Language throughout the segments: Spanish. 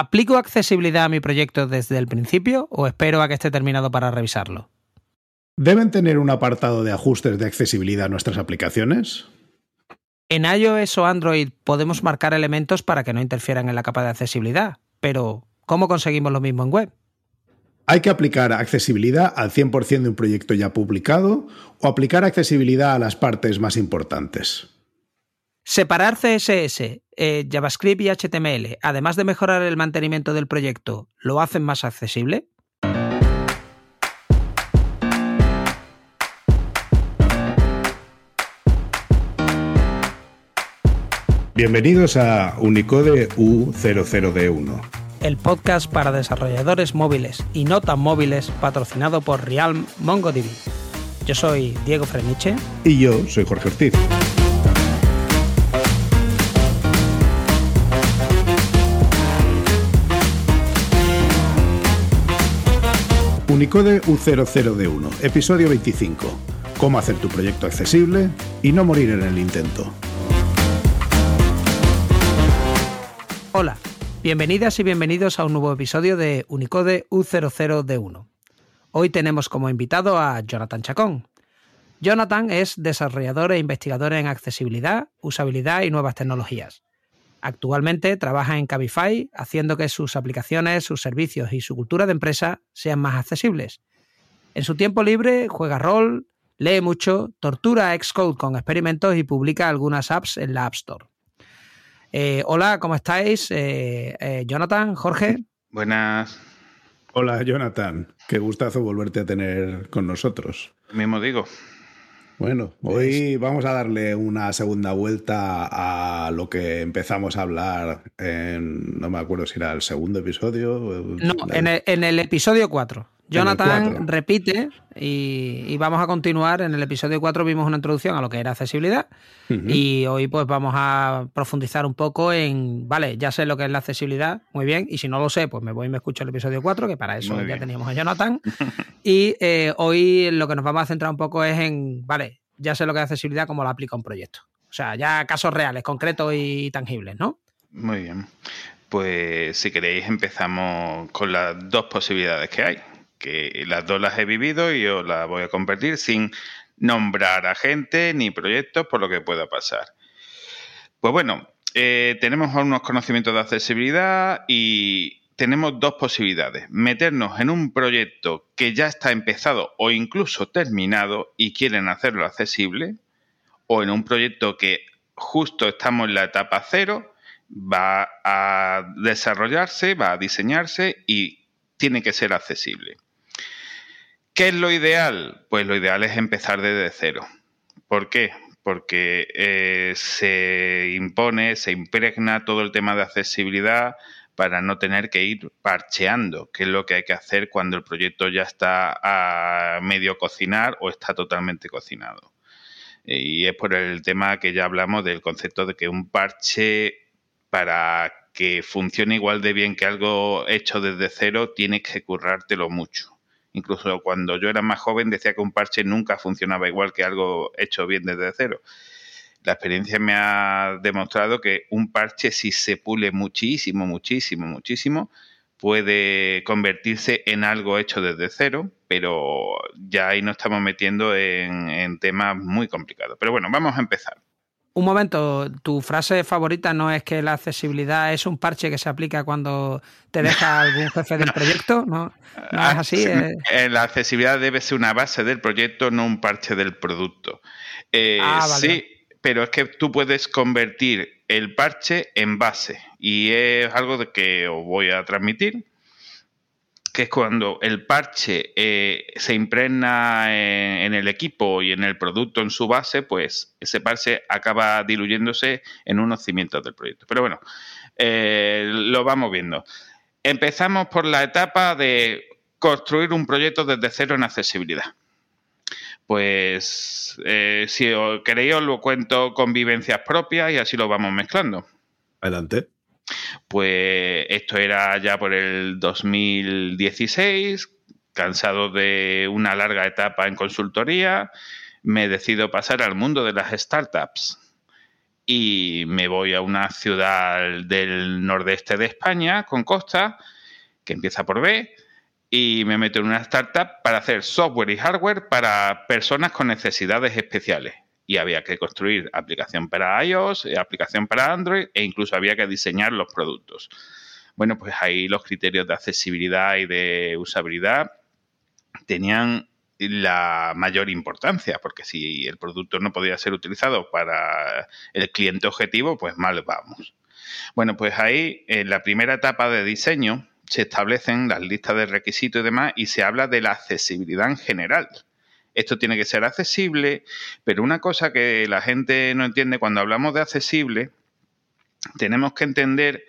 ¿Aplico accesibilidad a mi proyecto desde el principio o espero a que esté terminado para revisarlo? ¿Deben tener un apartado de ajustes de accesibilidad nuestras aplicaciones? En iOS o Android podemos marcar elementos para que no interfieran en la capa de accesibilidad, pero ¿cómo conseguimos lo mismo en web? ¿Hay que aplicar accesibilidad al 100% de un proyecto ya publicado o aplicar accesibilidad a las partes más importantes? Separar CSS, eh, JavaScript y HTML, además de mejorar el mantenimiento del proyecto, ¿lo hacen más accesible? Bienvenidos a Unicode U00D1. El podcast para desarrolladores móviles y no tan móviles patrocinado por Realm MongoDB. Yo soy Diego Freniche. Y yo soy Jorge Ortiz. Unicode U00D1, episodio 25. Cómo hacer tu proyecto accesible y no morir en el intento. Hola, bienvenidas y bienvenidos a un nuevo episodio de Unicode U00D1. Hoy tenemos como invitado a Jonathan Chacón. Jonathan es desarrollador e investigador en accesibilidad, usabilidad y nuevas tecnologías. Actualmente trabaja en Cabify haciendo que sus aplicaciones, sus servicios y su cultura de empresa sean más accesibles. En su tiempo libre juega rol, lee mucho, tortura a Xcode con experimentos y publica algunas apps en la App Store. Eh, hola, ¿cómo estáis? Eh, eh, Jonathan, Jorge. Buenas. Hola, Jonathan. Qué gustazo volverte a tener con nosotros. Mismo digo. Bueno, hoy vamos a darle una segunda vuelta a lo que empezamos a hablar en, no me acuerdo si era el segundo episodio. No, en el, en el episodio 4. Jonathan repite y, vamos a continuar. En el episodio 4 vimos una introducción a lo que era accesibilidad y hoy pues vamos a profundizar un poco en, vale, ya sé lo que es la accesibilidad, muy bien, y si no lo sé, pues me voy y me escucho el episodio 4, que para eso ya teníamos a Jonathan. y eh, hoy lo que nos vamos a centrar un poco es en, vale, ya sé lo que es accesibilidad, cómo la aplica un proyecto. O sea, ya casos reales, concretos y tangibles, ¿no? Muy bien. Pues si queréis empezamos con las dos posibilidades que hay que las dos las he vivido y yo las voy a compartir sin nombrar a gente ni proyectos por lo que pueda pasar. Pues bueno, eh, tenemos unos conocimientos de accesibilidad y tenemos dos posibilidades. Meternos en un proyecto que ya está empezado o incluso terminado y quieren hacerlo accesible, o en un proyecto que justo estamos en la etapa cero, va a desarrollarse, va a diseñarse y tiene que ser accesible. ¿Qué es lo ideal? Pues lo ideal es empezar desde cero. ¿Por qué? Porque eh, se impone, se impregna todo el tema de accesibilidad para no tener que ir parcheando, que es lo que hay que hacer cuando el proyecto ya está a medio cocinar o está totalmente cocinado. Y es por el tema que ya hablamos del concepto de que un parche para que funcione igual de bien que algo hecho desde cero, tienes que currártelo mucho. Incluso cuando yo era más joven decía que un parche nunca funcionaba igual que algo hecho bien desde cero. La experiencia me ha demostrado que un parche si se pule muchísimo, muchísimo, muchísimo, puede convertirse en algo hecho desde cero, pero ya ahí nos estamos metiendo en, en temas muy complicados. Pero bueno, vamos a empezar. Un momento, tu frase favorita no es que la accesibilidad es un parche que se aplica cuando te deja algún jefe del proyecto, ¿no? ¿No es así? Eh, la accesibilidad debe ser una base del proyecto, no un parche del producto. Eh, ah, sí, pero es que tú puedes convertir el parche en base y es algo de que os voy a transmitir que es cuando el parche eh, se impregna en, el equipo y en el producto en su base, pues ese parche acaba diluyéndose en unos cimientos del proyecto. Pero bueno, eh, lo vamos viendo. Empezamos por la etapa de construir un proyecto desde cero en accesibilidad. Pues eh, si os queréis os lo cuento con vivencias propias y así lo vamos mezclando. Adelante. Pues esto era ya por el 2016, cansado de una larga etapa en consultoría, me decido pasar al mundo de las startups. y me voy a una ciudad del nordeste de España con costa que empieza por B y me meto en una startup para hacer software y hardware para personas con necesidades especiales. Y había que construir aplicación para iOS, aplicación para Android e incluso había que diseñar los productos. Bueno, pues ahí los criterios de accesibilidad y de usabilidad tenían la mayor importancia, porque si el producto no podía ser utilizado para el cliente objetivo, pues mal vamos. Bueno, pues ahí en la primera etapa de diseño se establecen las listas de requisitos y demás y se habla de la accesibilidad en general. Esto tiene que ser accesible, pero una cosa que la gente no entiende cuando hablamos de accesible, tenemos que entender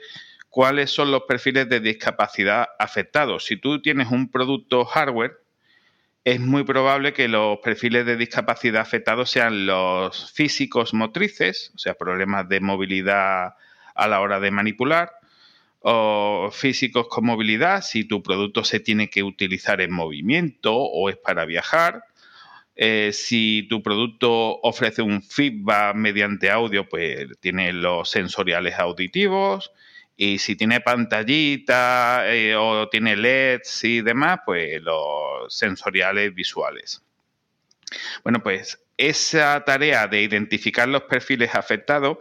cuáles son los perfiles de discapacidad afectados. Si tú tienes un producto hardware, es muy probable que los perfiles de discapacidad afectados sean los físicos motrices, o sea, problemas de movilidad a la hora de manipular, o físicos con movilidad, si tu producto se tiene que utilizar en movimiento o es para viajar. Eh, si tu producto ofrece un feedback mediante audio, pues tiene los sensoriales auditivos. Y si tiene pantallita eh, o tiene LEDs y demás, pues los sensoriales visuales. Bueno, pues esa tarea de identificar los perfiles afectados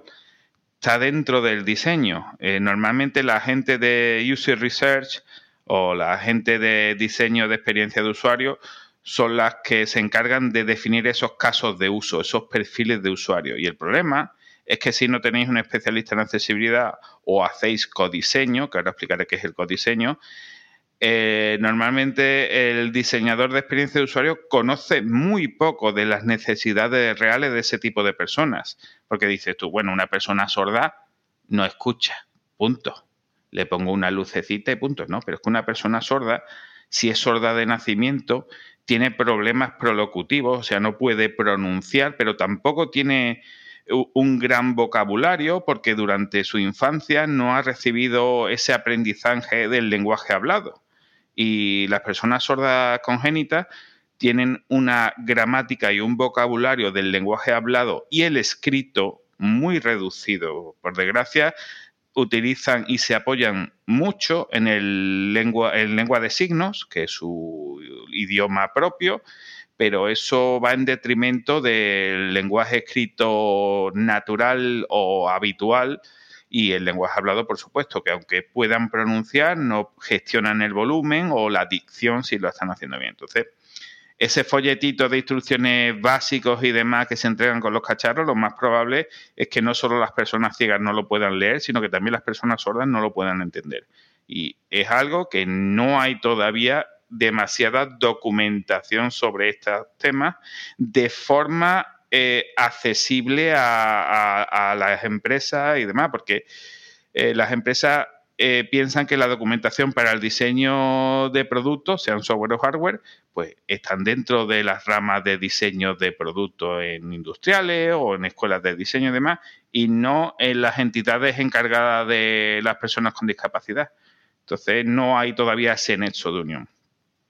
está dentro del diseño. Eh, normalmente la gente de User Research o la gente de diseño de experiencia de usuario son las que se encargan de definir esos casos de uso, esos perfiles de usuario. Y el problema es que si no tenéis un especialista en accesibilidad o hacéis codiseño, que ahora explicaré qué es el codiseño, eh, normalmente el diseñador de experiencia de usuario conoce muy poco de las necesidades reales de ese tipo de personas. Porque dices tú, bueno, una persona sorda no escucha, punto. Le pongo una lucecita y punto, ¿no? Pero es que una persona sorda, si es sorda de nacimiento, tiene problemas prolocutivos, o sea, no puede pronunciar, pero tampoco tiene un gran vocabulario porque durante su infancia no ha recibido ese aprendizaje del lenguaje hablado. Y las personas sordas congénitas tienen una gramática y un vocabulario del lenguaje hablado y el escrito muy reducido. Por desgracia, utilizan y se apoyan mucho en el lengua, el lengua de signos, que es su idioma propio, pero eso va en detrimento del lenguaje escrito natural o habitual y el lenguaje hablado, por supuesto, que aunque puedan pronunciar, no gestionan el volumen o la dicción si lo están haciendo bien. Entonces, ese folletito de instrucciones básicos y demás que se entregan con los cacharros, lo más probable es que no solo las personas ciegas no lo puedan leer, sino que también las personas sordas no lo puedan entender. Y es algo que no hay todavía demasiada documentación sobre estos temas de forma eh, accesible a, las empresas y demás, porque eh, las empresas eh, piensan que la documentación para el diseño de productos, sean software o hardware, pues están dentro de las ramas de diseño de productos en industriales o en escuelas de diseño y demás, y no en las entidades encargadas de las personas con discapacidad. Entonces no hay todavía ese nexo de unión.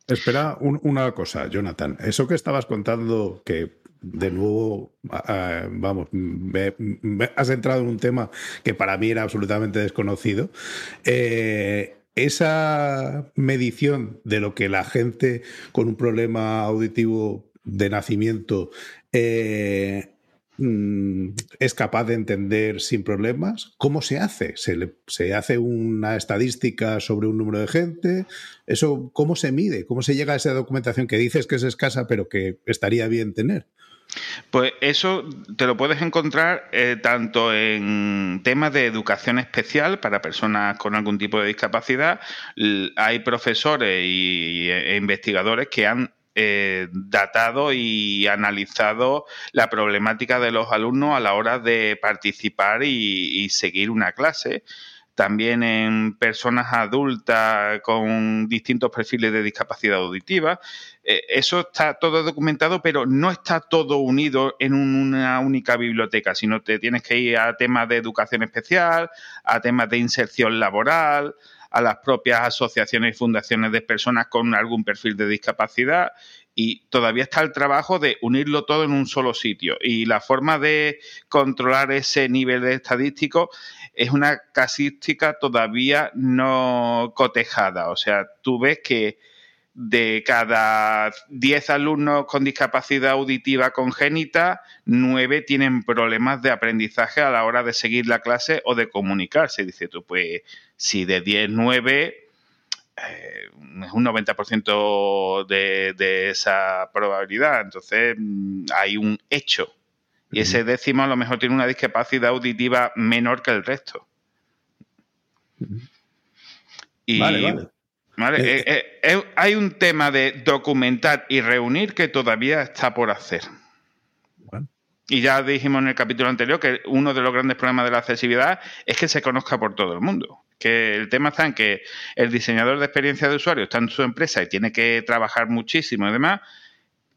Espera una cosa, Jonathan. Eso que estabas contando, que de nuevo, vamos, has entrado en un tema que para mí era absolutamente desconocido. Eh, esa medición de lo que la gente con un problema auditivo de nacimiento eh, Mm, es capaz de entender sin problemas. ¿Cómo se hace? ¿Se, hace una estadística sobre un número de gente? ¿Eso cómo se mide? ¿Cómo se llega a esa documentación que dices que es escasa pero que estaría bien tener? Pues eso te lo puedes encontrar eh, tanto en temas de educación especial para personas con algún tipo de discapacidad. Hay profesores y, e investigadores que han eh, datado y analizado la problemática de los alumnos a la hora de participar y, seguir una clase también en personas adultas con distintos perfiles de discapacidad auditiva. Eh, eso está todo documentado, pero no está todo unido en una única biblioteca, sino te tienes que ir a temas de educación especial, a temas de inserción laboral, a las propias asociaciones y fundaciones de personas con algún perfil de discapacidad y todavía está el trabajo de unirlo todo en un solo sitio. Y la forma de controlar ese nivel de estadístico es una casística todavía no cotejada. O sea, tú ves que de cada 10 alumnos con discapacidad auditiva congénita, 9 tienen problemas de aprendizaje a la hora de seguir la clase o de comunicarse. Dice tú, pues si de 10, 9 eh, es un 90% de, de esa probabilidad. Entonces mm, hay un hecho. Y ese décimo a lo mejor tiene una discapacidad auditiva menor que el resto. Y, vale, vale. Eh, eh, hay un tema de documentar y reunir que todavía está por hacer. Y ya dijimos en el capítulo anterior que uno de los grandes problemas de la accesibilidad es que se conozca por todo el mundo que el tema está en que el diseñador de experiencia de usuario está en su empresa y tiene que trabajar muchísimo y demás,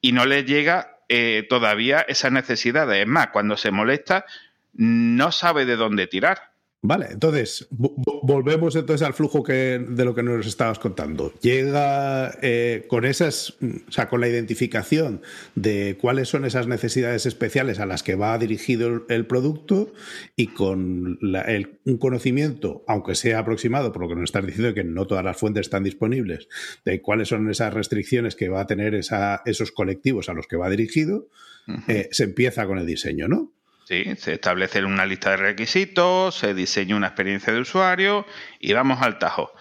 y no le llega eh, todavía esa necesidad. Es más, cuando se molesta, no sabe de dónde tirar. Vale, entonces volvemos entonces al flujo que, de lo que nos estabas contando. Llega eh, con esas, o sea, con la identificación de cuáles son esas necesidades especiales a las que va dirigido el, producto y con un conocimiento, aunque sea aproximado, por lo que nos estás diciendo que no todas las fuentes están disponibles, de cuáles son esas restricciones que va a tener esa, esos colectivos a los que va dirigido, eh, se empieza con el diseño, ¿no? Sí, se establece una lista de requisitos, se diseña una experiencia de usuario y vamos al tajo.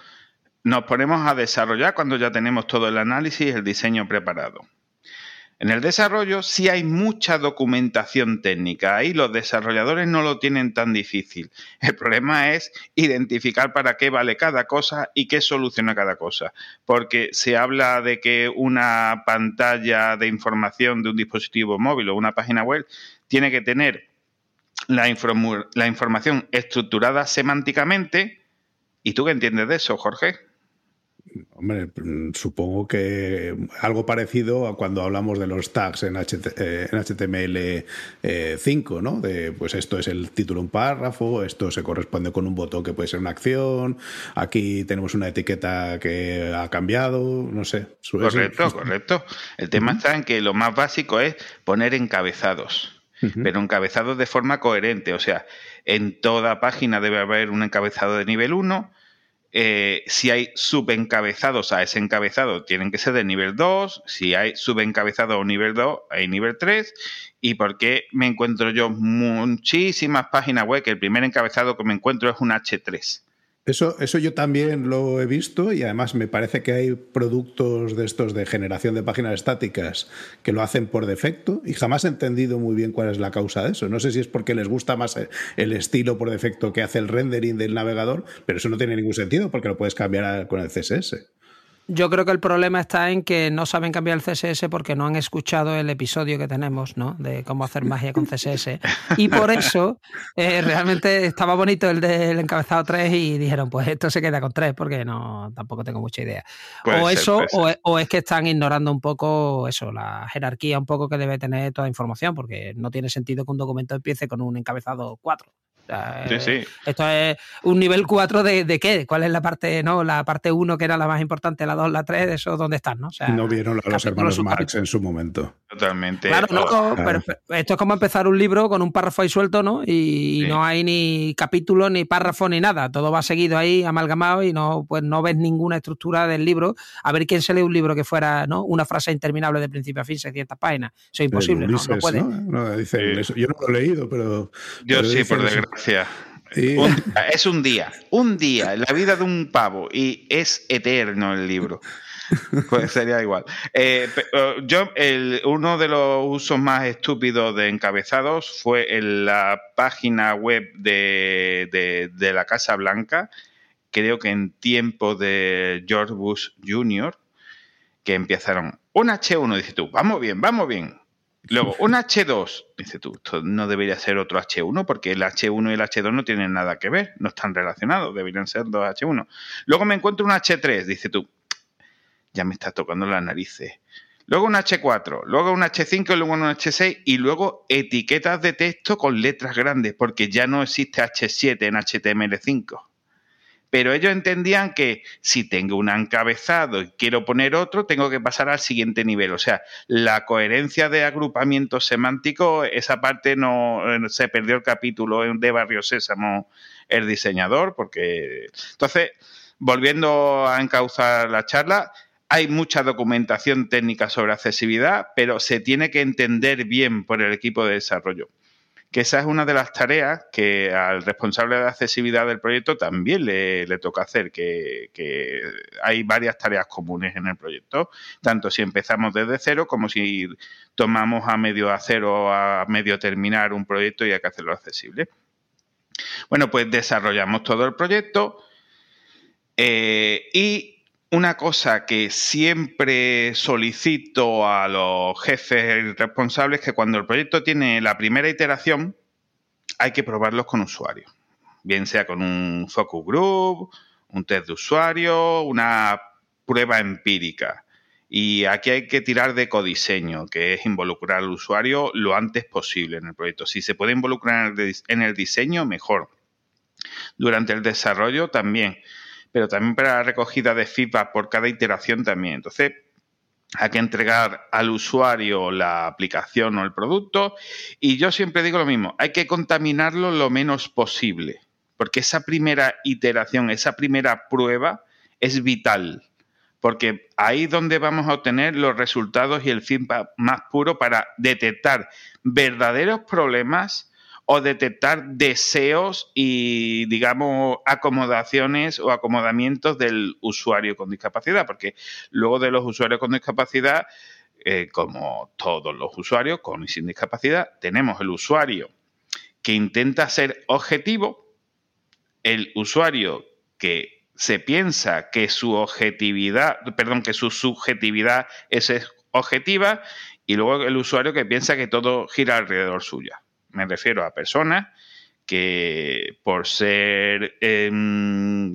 Nos ponemos a desarrollar cuando ya tenemos todo el análisis y el diseño preparado. En el desarrollo sí hay mucha documentación técnica. Ahí los desarrolladores no lo tienen tan difícil. El problema es identificar para qué vale cada cosa y qué soluciona cada cosa. Porque se habla de que una pantalla de información de un dispositivo móvil o una página web tiene que tener la, información estructurada semánticamente. ¿Y tú qué entiendes de eso, Jorge? Hombre, supongo que algo parecido a cuando hablamos de los tags en, HTML5, eh, ¿no? De, pues esto es el título de un párrafo, esto se corresponde con un botón que puede ser una acción, aquí tenemos una etiqueta que ha cambiado, no sé. Correcto, correcto. El tema está en que lo más básico es poner encabezados pero encabezados de forma coherente. O sea, en toda página debe haber un encabezado de nivel 1. Eh, si hay subencabezados a ese encabezado, tienen que ser de nivel 2. Si hay subencabezado a nivel 2, hay nivel 3. ¿Y por qué me encuentro yo muchísimas páginas web que el primer encabezado que me encuentro es un H3? Eso, eso yo también lo he visto y además me parece que hay productos de estos de generación de páginas estáticas que lo hacen por defecto y jamás he entendido muy bien cuál es la causa de eso. No sé si es porque les gusta más el estilo por defecto que hace el rendering del navegador, pero eso no tiene ningún sentido porque lo puedes cambiar con el CSS. Yo creo que el problema está en que no saben cambiar el CSS porque no han escuchado el episodio que tenemos, ¿no? De cómo hacer magia con CSS. Y por eso eh, realmente estaba bonito el del encabezado 3 y dijeron, pues esto se queda con 3 porque no tampoco tengo mucha idea. o eso, o, es que están ignorando un poco eso, la jerarquía un poco que debe tener toda información, porque no tiene sentido que un documento empiece con un encabezado 4 sí, sí. Esto es un nivel 4 de, de, qué? ¿Cuál es la parte, no? La parte 1 que era la más importante, la 2, la 3, eso dónde están, ¿no? no vieron a los hermanos Marx en su momento. Totalmente. Claro, no, pero esto es como empezar un libro con un párrafo ahí suelto, ¿no? Y, no hay ni capítulo, ni párrafo, ni nada. Todo va seguido ahí, amalgamado, y no, pues no ves ninguna estructura del libro. A ver quién se lee un libro que fuera, ¿no? Una frase interminable de principio a fin, 600 páginas. Eso es imposible, ¿no? No puede. yo no lo he leído, pero. Yo sí, por desgracia. Es un día, un día, la vida de un pavo, y es eterno el libro. Pues sería igual. Eh, eh, yo, uno de los usos más estúpidos de encabezados fue en la página web de, la Casa Blanca, creo que en tiempo de George Bush Jr., que empezaron un H1, dice tú, vamos bien, vamos bien. Luego, un H2, dice tú, esto no debería ser otro H1 porque el H1 y el H2 no tienen nada que ver, no están relacionados, deberían ser dos H1. Luego me encuentro un H3, dice tú, ya me está tocando las narices. Luego un H4, luego un H5, luego un H6 y luego etiquetas de texto con letras grandes, porque ya no existe H7 en HTML5. Pero ellos entendían que si tengo un encabezado y quiero poner otro, tengo que pasar al siguiente nivel. O sea, la coherencia de agrupamiento semántico, esa parte no se perdió el capítulo de Barrio Sésamo, el diseñador, porque entonces, volviendo a encauzar la charla, hay mucha documentación técnica sobre accesibilidad, pero se tiene que entender bien por el equipo de desarrollo que esa es una de las tareas que al responsable de accesibilidad del proyecto también le, toca hacer, que, hay varias tareas comunes en el proyecto, tanto si empezamos desde cero como si tomamos a medio hacer o a medio terminar un proyecto y hay que hacerlo accesible. Bueno, pues desarrollamos todo el proyecto eh, y una cosa que siempre solicito a los jefes responsables es que cuando el proyecto tiene la primera iteración, hay que probarlos con usuarios. Bien sea con un focus group, un test de usuario, una prueba empírica. Y aquí hay que tirar de codiseño, que es involucrar al usuario lo antes posible en el proyecto. Si se puede involucrar en el diseño, mejor. Durante el desarrollo también pero también para la recogida de feedback por cada iteración también. Entonces, hay que entregar al usuario la aplicación o el producto y yo siempre digo lo mismo, hay que contaminarlo lo menos posible, porque esa primera iteración, esa primera prueba es vital, porque ahí es donde vamos a obtener los resultados y el feedback más puro para detectar verdaderos problemas o detectar deseos y, digamos, acomodaciones o acomodamientos del usuario con discapacidad, porque luego de los usuarios con discapacidad, eh, como todos los usuarios con y sin discapacidad, tenemos el usuario que intenta ser objetivo, el usuario que se piensa que su objetividad, perdón, que su subjetividad es objetiva, y luego el usuario que piensa que todo gira alrededor suya. Me refiero a personas que por ser em,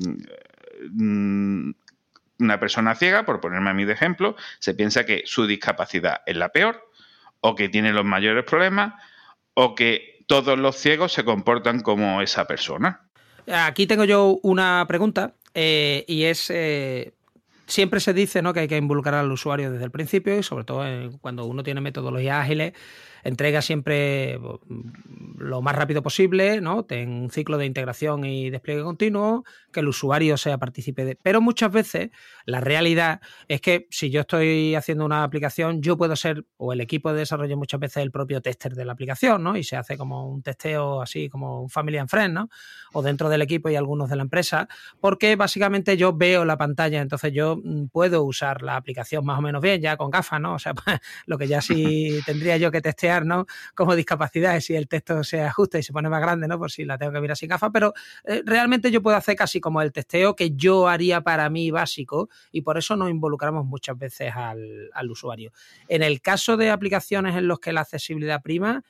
mm, una persona ciega, por ponerme a mí de ejemplo, se piensa que su discapacidad es la peor o que tiene los mayores problemas o que todos los ciegos se comportan como esa persona. Aquí tengo yo una pregunta eh, y es, eh, siempre se dice ¿no? que hay que involucrar al usuario desde el principio y sobre todo cuando uno tiene metodologías ágiles entrega siempre lo más rápido posible, ¿no? Ten un ciclo de integración y despliegue continuo, que el usuario sea partícipe de. Pero muchas veces la realidad es que si yo estoy haciendo una aplicación, yo puedo ser, o el equipo de desarrollo muchas veces el propio tester de la aplicación, ¿no? Y se hace como un testeo así como un family and friend, ¿no? O dentro del equipo y algunos de la empresa, porque básicamente yo veo la pantalla, entonces yo mm, puedo usar la aplicación más o menos bien, ya con gafas, ¿no? O sea, lo que ya sí tendría yo que testear ¿no? Como discapacidad, si el texto se ajusta y se pone más grande, ¿no? Por si la tengo que mirar sin gafas, pero eh, realmente yo puedo hacer casi como el testeo que yo haría para mí básico y por eso nos involucramos muchas veces al, usuario. En el caso de aplicaciones en los que la accesibilidad prima,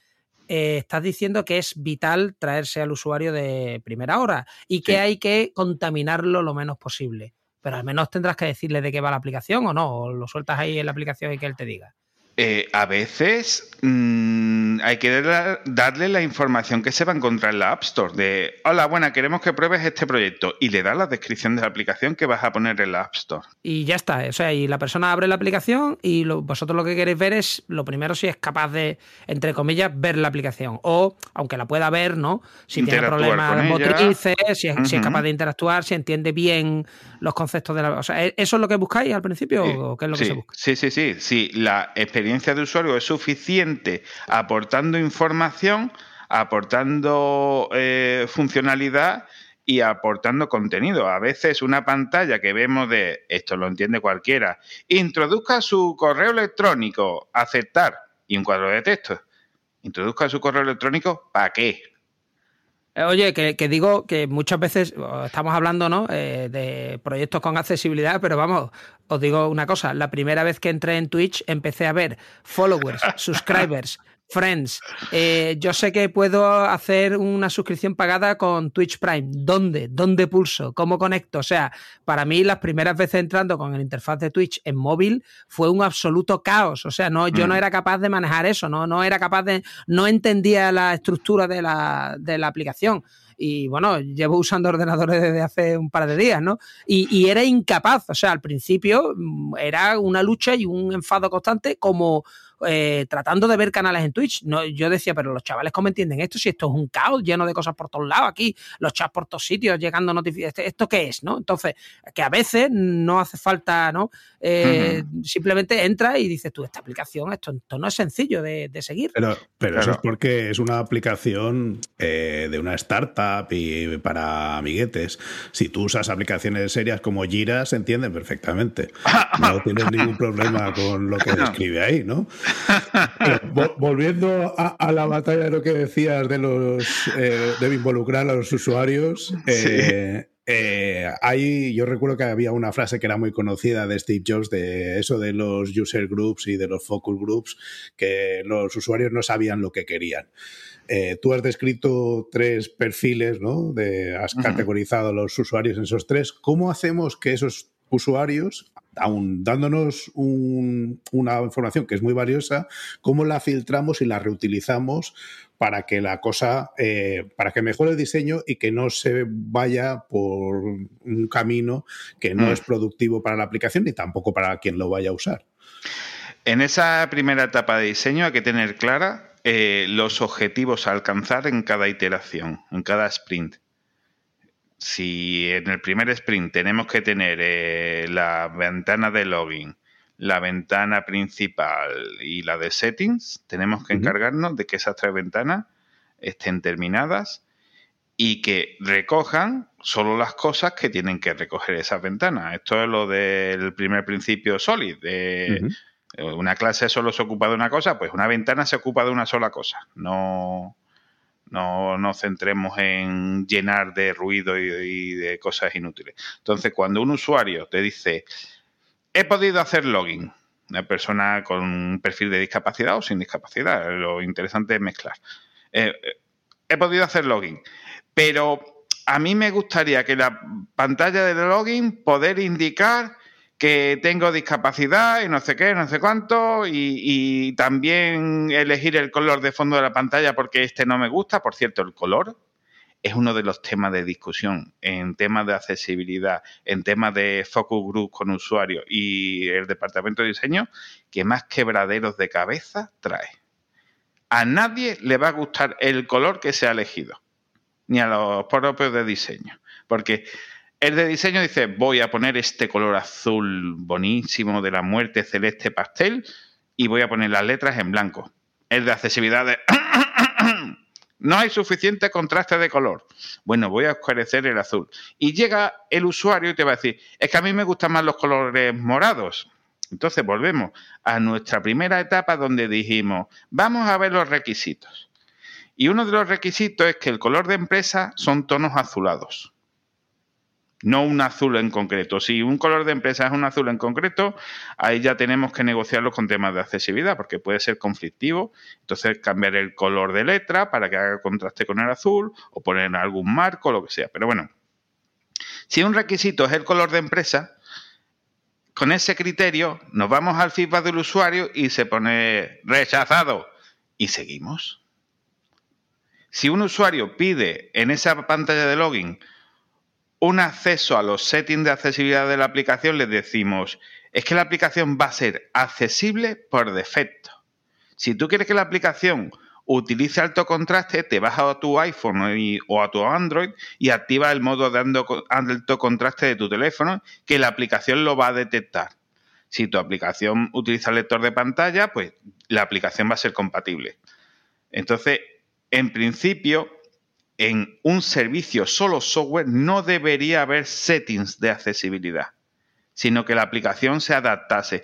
eh, estás diciendo que es vital traerse al usuario de primera hora y que hay que contaminarlo lo menos posible. Pero al menos tendrás que decirle de qué va la aplicación o no, o lo sueltas ahí en la aplicación y que él te diga. Eh, a veces mm, hay que darle la información que se va a encontrar en la App Store de, hola, buena, queremos que pruebes este proyecto y le da la descripción de la aplicación que vas a poner en la App Store. Y ya está, o sea, y la persona abre la aplicación y vosotros lo que queréis ver es, lo primero, si es capaz de, entre comillas, ver la aplicación o, aunque la pueda ver, ¿no? Si tiene problemas motrices, si es, si es capaz de interactuar, si entiende bien los conceptos de la... O sea, ¿e-, ¿eso es lo que buscáis al principio o qué es lo que se busca? Sí, sí, sí, sí, la experiencia experiencia de usuario es suficiente aportando información, aportando eh, funcionalidad y aportando contenido. A veces una pantalla que vemos de, esto lo entiende cualquiera, introduzca su correo electrónico, aceptar, y un cuadro de texto. Introduzca su correo electrónico, ¿para qué? Eh, oye, que, digo que muchas veces estamos hablando ¿no? Eh, de proyectos con accesibilidad, pero vamos, os digo una cosa, la primera vez que entré en Twitch empecé a ver followers, subscribers, Friends, eh, yo sé que puedo hacer una suscripción pagada con Twitch Prime. ¿Dónde? ¿Dónde pulso? ¿Cómo conecto? O sea, para mí las primeras veces entrando con el interfaz de Twitch en móvil fue un absoluto caos. O sea, no, yo no mm. era capaz de manejar eso, no, no era capaz de, no entendía la estructura de la, de la aplicación. Y bueno, llevo usando ordenadores desde hace un par de días, ¿no? Y, y era incapaz, o sea, al principio mm, era una lucha y un enfado constante como eh, tratando de ver canales en Twitch. No, yo decía, pero los chavales, ¿cómo entienden esto? Si esto es un caos lleno de cosas por todos lados aquí, los chats por todos sitios, llegando notificaciones, ¿esto qué es? ¿no? Entonces, que a veces no hace falta, ¿no? Eh, simplemente entra y dices tú, esta aplicación, esto, no es sencillo de, seguir. Pero, pero eso es porque es una aplicación eh, de una startup y para amiguetes. Si tú usas aplicaciones serias como Jira, se entienden perfectamente. No tienes ningún problema con lo que describe ahí, ¿no? volviendo a, la batalla de lo que decías de los eh, de involucrar a los usuarios. Eh, eh, ahí yo recuerdo que había una frase que era muy conocida de Steve Jobs de eso de los user groups y de los focus groups, que los usuarios no sabían lo que querían. Tú has descrito tres perfiles, ¿no? De, has categorizado a los usuarios en esos tres. ¿Cómo hacemos que esos usuarios aún dándonos una información que es muy valiosa, cómo la filtramos y la reutilizamos para que la cosa, eh, para que mejore el diseño y que no se vaya por un camino que no mm. es productivo para la aplicación ni tampoco para quien lo vaya a usar. En esa primera etapa de diseño hay que tener clara eh, los objetivos a alcanzar en cada iteración, en cada sprint si en el primer sprint tenemos que tener eh, la ventana de login, la ventana principal y la de settings, tenemos que encargarnos de que esas tres ventanas estén terminadas y que recojan solo las cosas que tienen que recoger esas ventanas. Esto es lo del primer principio solid. De, Una clase solo se ocupa de una cosa, pues una ventana se ocupa de una sola cosa. No, no nos centremos en llenar de ruido y, de cosas inútiles. Entonces, cuando un usuario te dice, he podido hacer login, una persona con un perfil de discapacidad o sin discapacidad, lo interesante es mezclar. Eh, he podido hacer login, pero a mí me gustaría que la pantalla de login poder indicar que tengo discapacidad y no sé qué, no sé cuánto, y, también elegir el color de fondo de la pantalla porque este no me gusta. Por cierto, el color es uno de los temas de discusión en temas de accesibilidad, en temas de focus group con usuarios y el departamento de diseño que más quebraderos de cabeza trae. A nadie le va a gustar el color que se ha elegido, ni a los propios de diseño, porque el de diseño dice, voy a poner este color azul buenísimo de la muerte celeste pastel y voy a poner las letras en blanco. El de accesibilidad de... no hay suficiente contraste de color. Bueno, voy a oscurecer el azul. Y llega el usuario y te va a decir, es que a mí me gustan más los colores morados. Entonces volvemos a nuestra primera etapa donde dijimos, vamos a ver los requisitos. Y uno de los requisitos es que el color de empresa son tonos azulados no un azul en concreto. Si un color de empresa es un azul en concreto, ahí ya tenemos que negociarlo con temas de accesibilidad, porque puede ser conflictivo. Entonces, cambiar el color de letra para que haga contraste con el azul o poner algún marco, lo que sea. Pero bueno, si un requisito es el color de empresa, con ese criterio nos vamos al feedback del usuario y se pone rechazado y seguimos. Si un usuario pide en esa pantalla de login un acceso a los settings de accesibilidad de la aplicación, les decimos, es que la aplicación va a ser accesible por defecto. Si tú quieres que la aplicación utilice alto contraste, te vas a tu iPhone o a tu Android y activa el modo de alto contraste de tu teléfono, que la aplicación lo va a detectar. Si tu aplicación utiliza lector de pantalla, pues la aplicación va a ser compatible. Entonces, en principio, en un servicio solo software no debería haber settings de accesibilidad, sino que la aplicación se adaptase.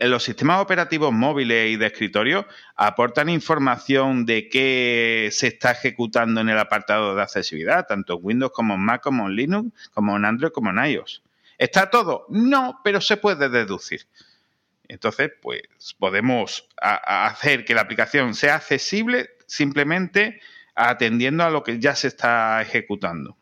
los sistemas operativos móviles y de escritorio aportan información de qué se está ejecutando en el apartado de accesibilidad, tanto en Windows como en Mac, como en Linux, como en Android, como en iOS. ¿Está todo? No, pero se puede deducir. Entonces, pues podemos hacer que la aplicación sea accesible simplemente atendiendo a lo que ya se está ejecutando.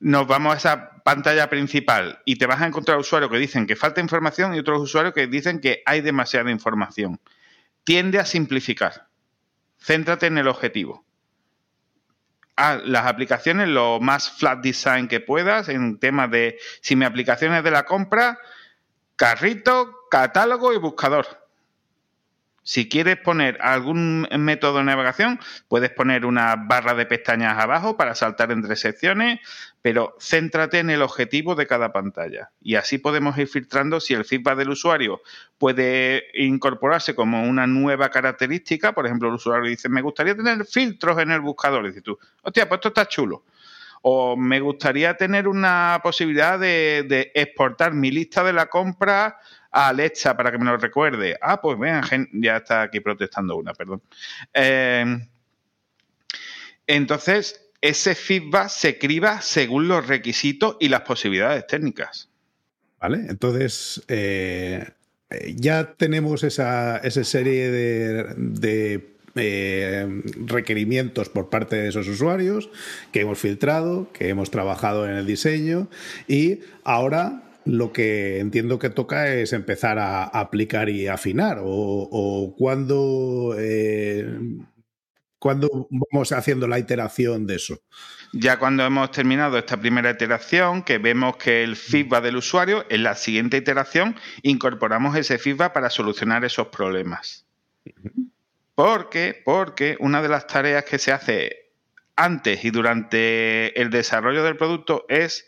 Nos vamos a esa pantalla principal y te vas a encontrar usuarios que dicen que falta información y otros usuarios que dicen que hay demasiada información. Tiende a simplificar. Céntrate en el objetivo. haz las aplicaciones lo más flat design que puedas en temas de si mi aplicación es de la compra, carrito, catálogo y buscador. Si quieres poner algún método de navegación, puedes poner una barra de pestañas abajo para saltar entre secciones, pero céntrate en el objetivo de cada pantalla. Y así podemos ir filtrando si el feedback del usuario puede incorporarse como una nueva característica. Por ejemplo, el usuario dice, me gustaría tener filtros en el buscador. Y dices tú, hostia, pues esto está chulo. O me gustaría tener una posibilidad de, de exportar mi lista de la compra a Alexa para que me lo recuerde. Ah, pues vean, ya está aquí protestando una, perdón. Eh, entonces, ese feedback se criba según los requisitos y las posibilidades técnicas. Vale, entonces eh, ya tenemos esa, serie de, eh, requerimientos por parte de esos usuarios que hemos filtrado, que hemos trabajado en el diseño y ahora lo que entiendo que toca es empezar a aplicar y afinar. O, cuando, eh, cuando vamos haciendo la iteración de eso. Ya cuando hemos terminado esta primera iteración, que vemos que el feedback del usuario, en la siguiente iteración incorporamos ese feedback para solucionar esos problemas. Porque, porque una de las tareas que se hace antes y durante el desarrollo del producto es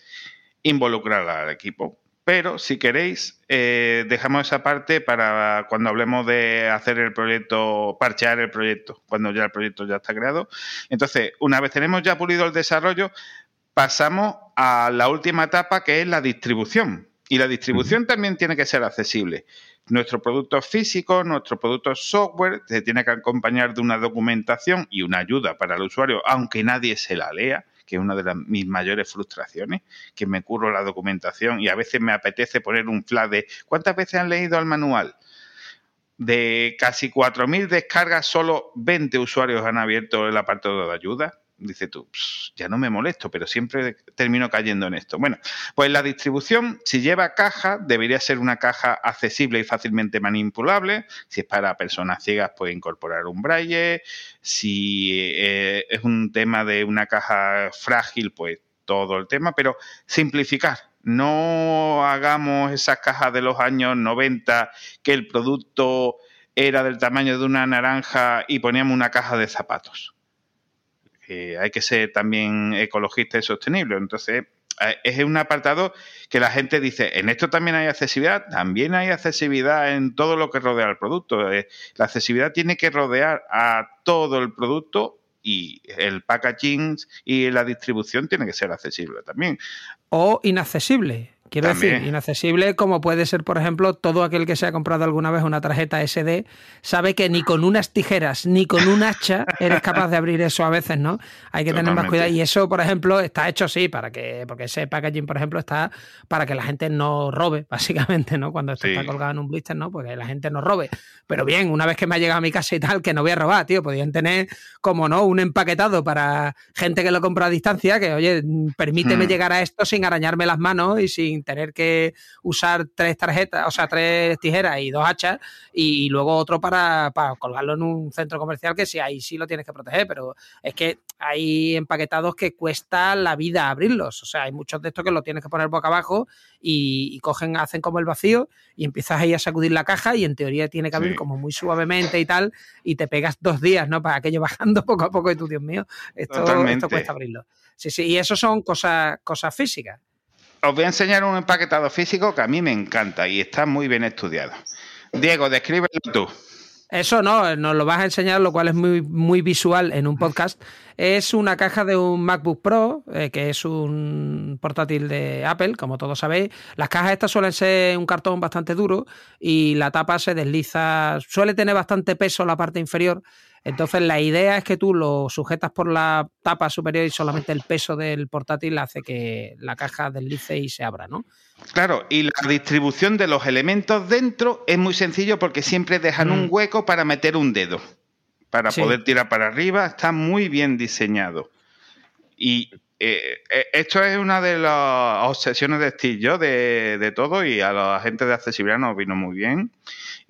involucrar al equipo. Pero si queréis, eh, dejamos esa parte para cuando hablemos de hacer el proyecto, parchear el proyecto, cuando ya el proyecto ya está creado. Entonces, una vez tenemos ya pulido el desarrollo, pasamos a la última etapa que es la distribución. Y la distribución también tiene que ser accesible. Nuestro producto físico, nuestro producto software, se tiene que acompañar de una documentación y una ayuda para el usuario, aunque nadie se la lea que es una de mis mayores frustraciones, que me curro la documentación y a veces me apetece poner un flag de ¿cuántas veces han leído el manual? De casi 4.000 descargas, solo 20 usuarios han abierto el apartado de ayuda dice tú, ya no me molesto, pero siempre termino cayendo en esto. Bueno, pues la distribución, si lleva caja, debería ser una caja accesible y fácilmente manipulable. Si es para personas ciegas, puede incorporar un braille. Si eh, es un tema de una caja frágil, pues todo el tema, pero simplificar. No hagamos esas cajas de los años 90 que el producto era del tamaño de una naranja y poníamos una caja de zapatos hay que ser también ecologista y sostenible. Entonces, eh, es un apartado que la gente dice, en esto también hay accesibilidad, también hay accesibilidad en todo lo que rodea al producto. Eh, la accesibilidad tiene que rodear a todo el producto y el packaging y la distribución tiene que ser accesible también. O inaccesible. Quiero decir, inaccesible como puede ser, por ejemplo, todo aquel que se ha comprado alguna vez una tarjeta SD, sabe que ni con unas tijeras ni con un hacha eres capaz de abrir eso a veces, ¿no? Hay que tener más cuidado. Y eso, por ejemplo, está hecho así, para que, porque ese packaging, por ejemplo, está para que la gente no robe, básicamente, ¿no? Cuando esto está colgado en un blister, ¿no? Porque la gente no robe. Pero bien, una vez que me ha llegado a mi casa y tal, que no voy a robar, tío, podrían tener, como no, un empaquetado para gente que lo compra a distancia, que, oye, permíteme hmm. llegar a esto sin arañarme las manos y sin tener que usar tres tarjetas, o sea, tres tijeras y dos hachas, y luego otro para, colgarlo en un centro comercial que sí, ahí sí lo tienes que proteger, pero es que hay empaquetados que cuesta la vida abrirlos, o sea, hay muchos de estos que lo tienes que poner boca abajo y, cogen, hacen como el vacío y empiezas ahí a sacudir la caja y en teoría tiene que abrir como muy suavemente y tal, y te pegas dos días, ¿no? Para aquello bajando poco a poco y tú, Dios mío, esto, esto cuesta abrirlo. Sí, sí, y eso son cosas, cosas físicas. Os voy a enseñar un empaquetado físico que a mí me encanta y está muy bien estudiado. Diego, descríbelo tú. Eso no, nos lo vas a enseñar, lo cual es muy, muy visual en un podcast. Es una caja de un MacBook Pro, eh, que es un portátil de Apple, como todos sabéis. Las cajas estas suelen ser un cartón bastante duro y la tapa se desliza, suele tener bastante peso la parte inferior entonces la idea es que tú lo sujetas por la tapa superior y solamente el peso del portátil hace que la caja deslice y se abra, ¿no? Claro, y la distribución de los elementos dentro es muy sencillo porque siempre dejan un mm. hueco para meter un dedo. Para poder tirar para arriba, está muy bien diseñado. Y eh, eh, esto es una de las obsesiones de Steve de, de, todo y a la gente de accesibilidad nos vino muy bien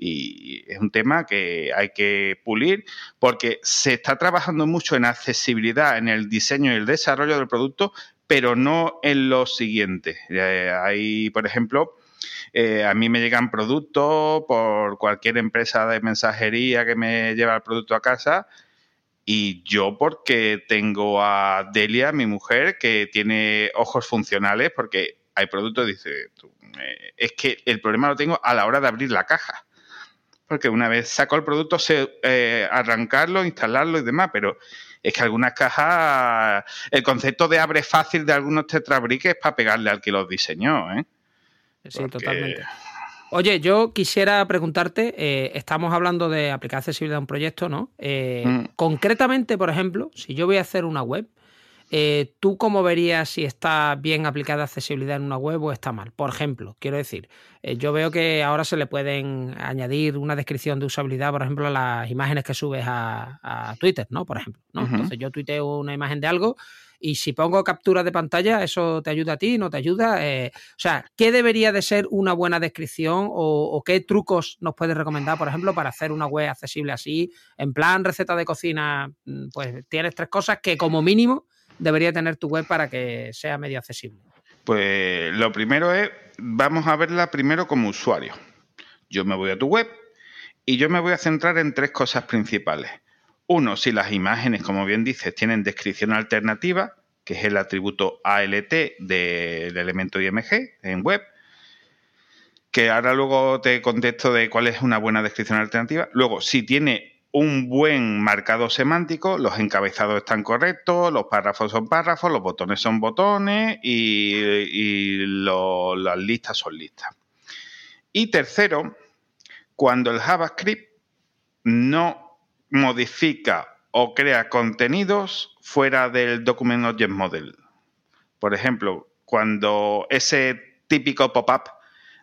y es un tema que hay que pulir porque se está trabajando mucho en accesibilidad, en el diseño y el desarrollo del producto, pero no en lo siguiente. Eh, hay, por ejemplo, a mí me llegan productos por cualquier empresa de mensajería que me lleva el producto a casa y yo porque tengo a Delia, mi mujer, que tiene ojos funcionales, porque hay productos, dice, eh, es que el problema lo tengo a la hora de abrir la caja. Porque una vez saco el producto, sé eh, arrancarlo, instalarlo y demás, pero es que algunas cajas, el concepto de abre fácil de algunos tetrabriques es para pegarle al que los diseñó. ¿eh? Sí, totalmente. Oye, yo quisiera preguntarte, eh, estamos hablando de aplicar accesibilidad a un proyecto, ¿no? Eh, mm. Concretamente, por ejemplo, si yo voy a hacer una web, eh, ¿tú cómo verías si está bien aplicada accesibilidad en una web o está mal? Por ejemplo, quiero decir, yo veo que ahora se le pueden añadir una descripción de usabilidad, por ejemplo, a las imágenes que subes a, Twitter, ¿no? Por ejemplo, ¿no? Entonces yo tuiteo una imagen de algo y si pongo captura de pantalla, ¿eso te ayuda a ti? ¿No te ayuda? Eh, o sea, ¿qué debería de ser una buena descripción o, qué trucos nos puedes recomendar, por ejemplo, para hacer una web accesible así? En plan receta de cocina, mm, pues tienes tres cosas que como mínimo debería tener tu web para que sea medio accesible. Pues lo primero es, vamos a verla primero como usuario. Yo me voy a tu web y yo me voy a centrar en tres cosas principales. Uno, si las imágenes, como bien dices, tienen descripción alternativa, que es el atributo ALT del elemento IMG en web, que ahora luego te contesto de cuál es una buena descripción alternativa. Luego, si tiene un buen marcado semántico, los encabezados están correctos, los párrafos son párrafos, los botones son botones y, las listas son listas. Y tercero, cuando el JavaScript no modifica o crea contenidos fuera del Document Object Model. Por ejemplo, cuando ese típico pop-up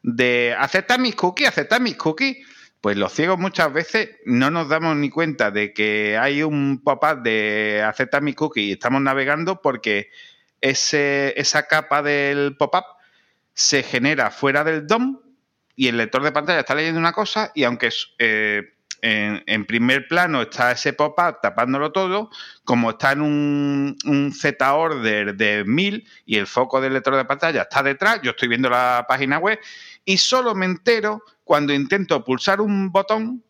de acepta mis cookies, acepta mis cookies, pues los ciegos muchas veces no nos damos ni cuenta de que hay un pop-up de acepta mis cookies y estamos navegando porque esa capa del pop-up se genera fuera del DOM y el lector de pantalla está leyendo una cosa y aunque eh, en, primer plano está ese pop-up tapándolo todo, como está en un, Z-order de 1000 y el foco del lector de pantalla está detrás, yo estoy viendo la página web y solo me entero cuando intento pulsar un botón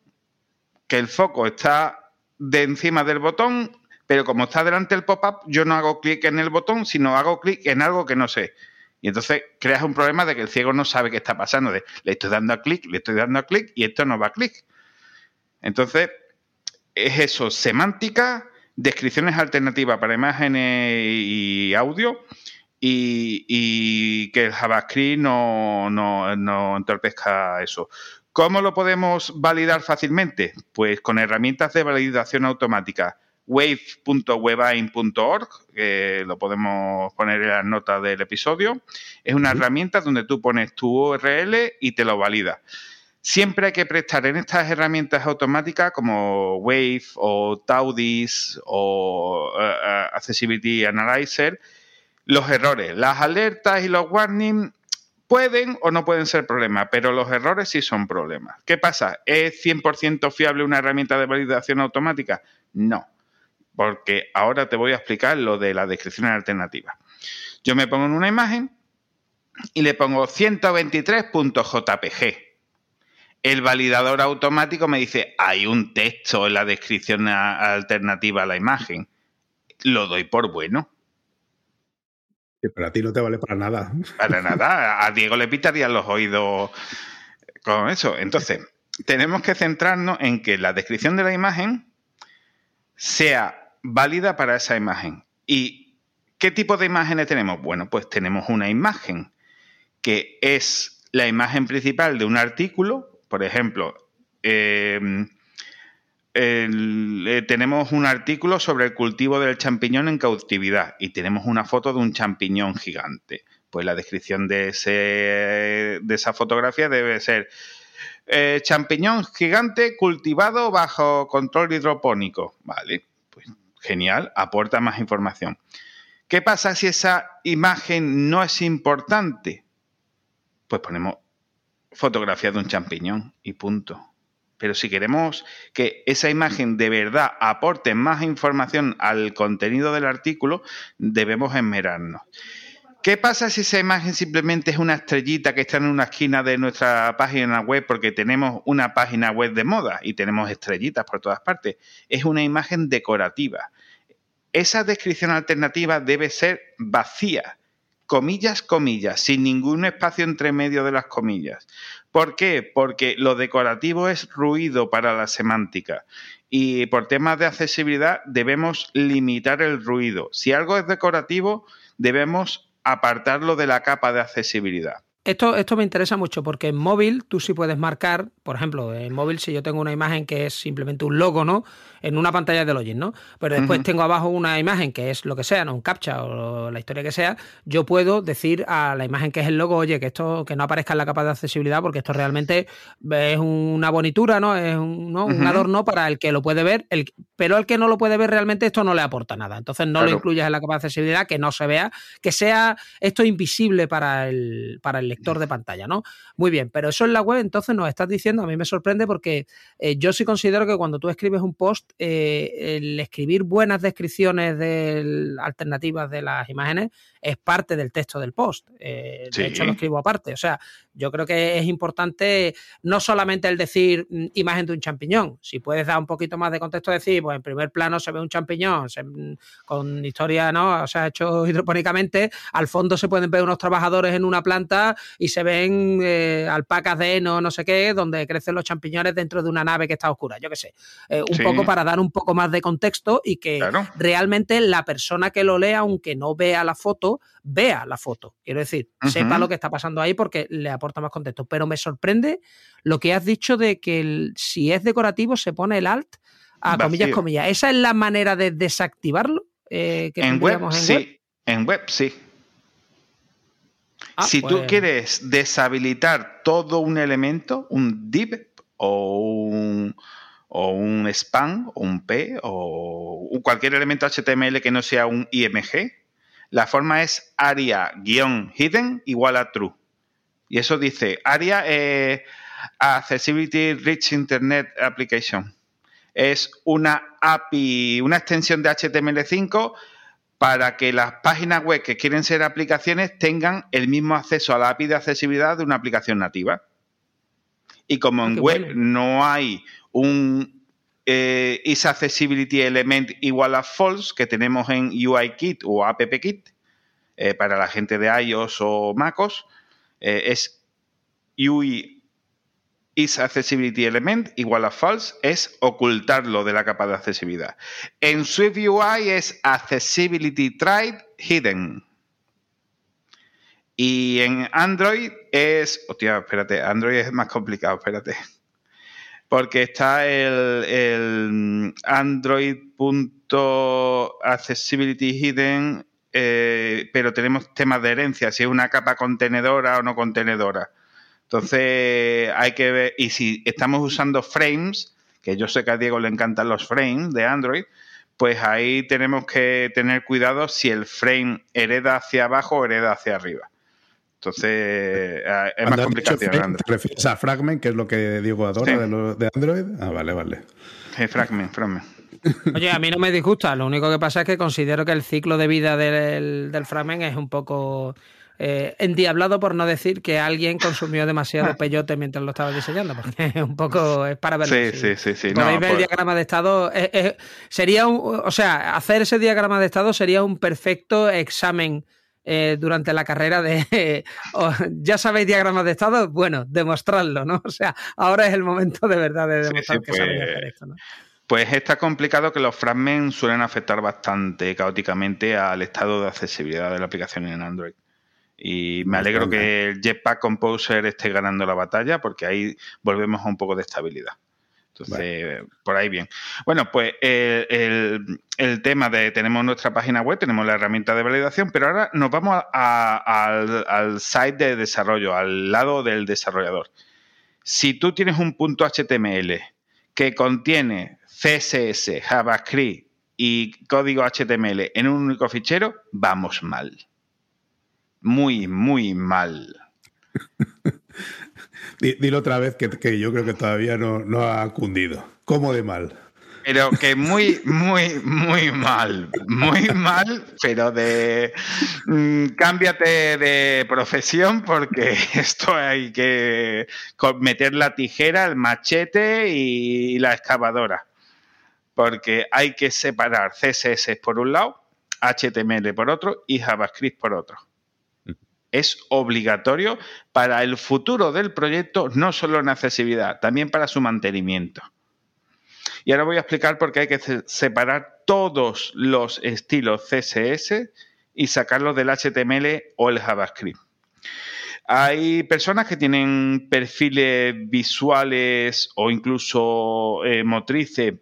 que el foco está de encima del botón, pero como está delante el pop-up, yo no hago clic en el botón, sino hago clic en algo que no sé. Y entonces creas un problema de que el ciego no sabe qué está pasando, de le estoy dando a clic, le estoy dando a clic y esto no va a clic. Entonces, es eso, semántica, descripciones alternativas para imágenes y audio y, que el JavaScript no, no, entorpezca eso. ¿Cómo lo podemos validar fácilmente? Pues con herramientas de validación automática. wave.webine.org, que lo podemos poner en las notas del episodio. Es una herramienta donde tú pones tu URL y te lo valida. Siempre hay que prestar en estas herramientas automáticas como Wave o Taudis o eh, eh, Accessibility Analyzer los errores. Las alertas y los warnings pueden o no pueden ser problemas, pero los errores sí son problemas. ¿Qué pasa? ¿Es 100% fiable una herramienta de validación automática? No, porque ahora te voy a explicar lo de la descripción alternativa. Yo me pongo en una imagen y le pongo 123.jpg el validador automático me dice, hay un texto en la descripción alternativa a la imagen. Lo doy por bueno. Que para ti no te vale para nada. Para nada. A Diego le pitarían los oídos con eso. Entonces, tenemos que centrarnos en que la descripción de la imagen sea válida para esa imagen. ¿Y qué tipo de imágenes tenemos? Bueno, pues tenemos una imagen que es la imagen principal de un artículo por ejemplo, eh, eh, tenemos un artículo sobre el cultivo del champiñón en cautividad y tenemos una foto de un champiñón gigante. Pues la descripción de, esa fotografía debe ser eh, champiñón gigante cultivado bajo control hidropónico. Vale, pues genial, aporta más información. ¿Qué pasa si esa imagen no es importante? Pues ponemos fotografía de un champiñón y punto. Pero si queremos que esa imagen de verdad aporte más información al contenido del artículo, debemos esmerarnos. ¿Qué pasa si esa imagen simplemente es una estrellita que está en una esquina de nuestra página web porque tenemos una página web de moda y tenemos estrellitas por todas partes? Es una imagen decorativa. Esa descripción alternativa debe ser vacía, comillas, comillas, sin ningún espacio entre medio de las comillas. ¿Por qué? Porque lo decorativo es ruido para la semántica y por temas de accesibilidad debemos limitar el ruido. Si algo es decorativo, debemos apartarlo de la capa de accesibilidad. Esto, esto me interesa mucho porque en móvil tú sí puedes marcar, por ejemplo, en móvil si yo tengo una imagen que es simplemente un logo, ¿no? En una pantalla de login, ¿no? Pero después tengo abajo una imagen que es lo que sea, ¿no? Un captcha o la historia que sea, yo puedo decir a la imagen que es el logo, oye, que esto que no aparezca en la capa de accesibilidad porque esto realmente es una bonitura, ¿no? Es un, ¿no? un adorno para el que lo puede ver, el, pero al que no lo puede ver realmente esto no le aporta nada. Entonces no lo incluyas en la capa de accesibilidad, que no se vea, que sea esto invisible para el, para el de pantalla, ¿no? Muy bien, pero eso en la web entonces nos estás diciendo, a mí me sorprende porque eh, yo sí considero que cuando tú escribes un post, eh, el escribir buenas descripciones de alternativas de las imágenes es parte del texto del post. Eh, de hecho, lo escribo aparte. O sea, yo creo que es importante no solamente el decir mm, imagen de un champiñón, si puedes dar un poquito más de contexto, decir, pues en primer plano se ve un champiñón mm, con historia, ¿no? O sea, hecho hidropónicamente, al fondo se pueden ver unos trabajadores en una planta y se ven eh, alpacas de heno, no sé qué, donde crecen los champiñones dentro de una nave que está oscura, yo qué sé. Eh, un poco para dar un poco más de contexto y que realmente la persona que lo lea, aunque no vea la foto, vea la foto. Quiero decir, sepa lo que está pasando ahí porque le aporta más contexto. Pero me sorprende lo que has dicho de que si es decorativo se pone el alt a comillas, comillas. ¿Esa es la manera de desactivarlo? Eh, en, web, sí. En web, sí. Ah, si tú quieres deshabilitar todo un elemento, un div o un, o un span o un p o cualquier elemento HTML que no sea un IMG, la forma es aria-hidden igual a true. Y eso dice, aria eh, Accessibility Rich Internet Application. Es una API, una extensión de HTML5 para que las páginas web que quieren ser aplicaciones tengan el mismo acceso a la API de accesibilidad de una aplicación nativa. Y como en web no hay un eh, is accessibility element igual a false que tenemos en UIKit o AppKit eh, para la gente de iOS o MacOS, eh, es UI is accessibility element igual a false, es ocultarlo de la capa de accesibilidad. En SwiftUI es accessibility tried hidden. Y en Android es. Hostia, espérate, Android es más complicado, espérate porque está el, el Android.accessibility hidden, eh, pero tenemos temas de herencia, si es una capa contenedora o no contenedora. Entonces hay que ver, y si estamos usando frames, que yo sé que a Diego le encantan los frames de Android, pues ahí tenemos que tener cuidado si el frame hereda hacia abajo o hereda hacia arriba. Entonces, eh, es más complicación. ¿Te refieres a Fragment, que es lo que digo adora de, de, Android? Ah, vale, vale. fragment, Fragment. Oye, a mí no me disgusta. Lo único que pasa es que considero que el ciclo de vida del, Fragment es un poco eh, endiablado, por no decir que alguien consumió demasiado peyote mientras lo estaba diseñando, porque es un poco es para verlo. Sí, sí, sí, sí. Podéis ver el pues diagrama de estado. sería un, o sea, hacer ese diagrama de estado sería un perfecto examen eh, durante la carrera de, ya sabéis diagramas de estado, bueno, demostrarlo, ¿no? O sea, ahora es el momento de verdad de demostrar que sabéis hacer pues, esto, ¿no? Pues está complicado que los fragments suelen afectar bastante caóticamente al estado de accesibilidad de la aplicación en Android. Y me alegro que el Jetpack Composer esté ganando la batalla porque ahí volvemos a un poco de estabilidad. Entonces, por ahí bien. Bueno, pues eh, el, tema de tenemos nuestra página web, tenemos la herramienta de validación, pero ahora nos vamos al, site de desarrollo, al lado del desarrollador. Si tú tienes un punto HTML que contiene CSS, JavaScript y código HTML en un único fichero, vamos mal. Muy, muy mal. Dilo otra vez que, yo creo que todavía no, no ha cundido. ¿Cómo de mal? pero que muy, muy, muy mal, muy mal, pero de mm, cámbiate de profesión porque esto hay que meter la tijera, el machete y la excavadora, porque hay que separar CSS por un lado, HTML por otro y JavaScript por otro. Es obligatorio para el futuro del proyecto, no solo en accesibilidad, también para su mantenimiento. Y ahora voy a explicar por qué hay que separar todos los estilos CSS y sacarlos del HTML o el JavaScript. Hay personas que tienen perfiles visuales o incluso eh, motrices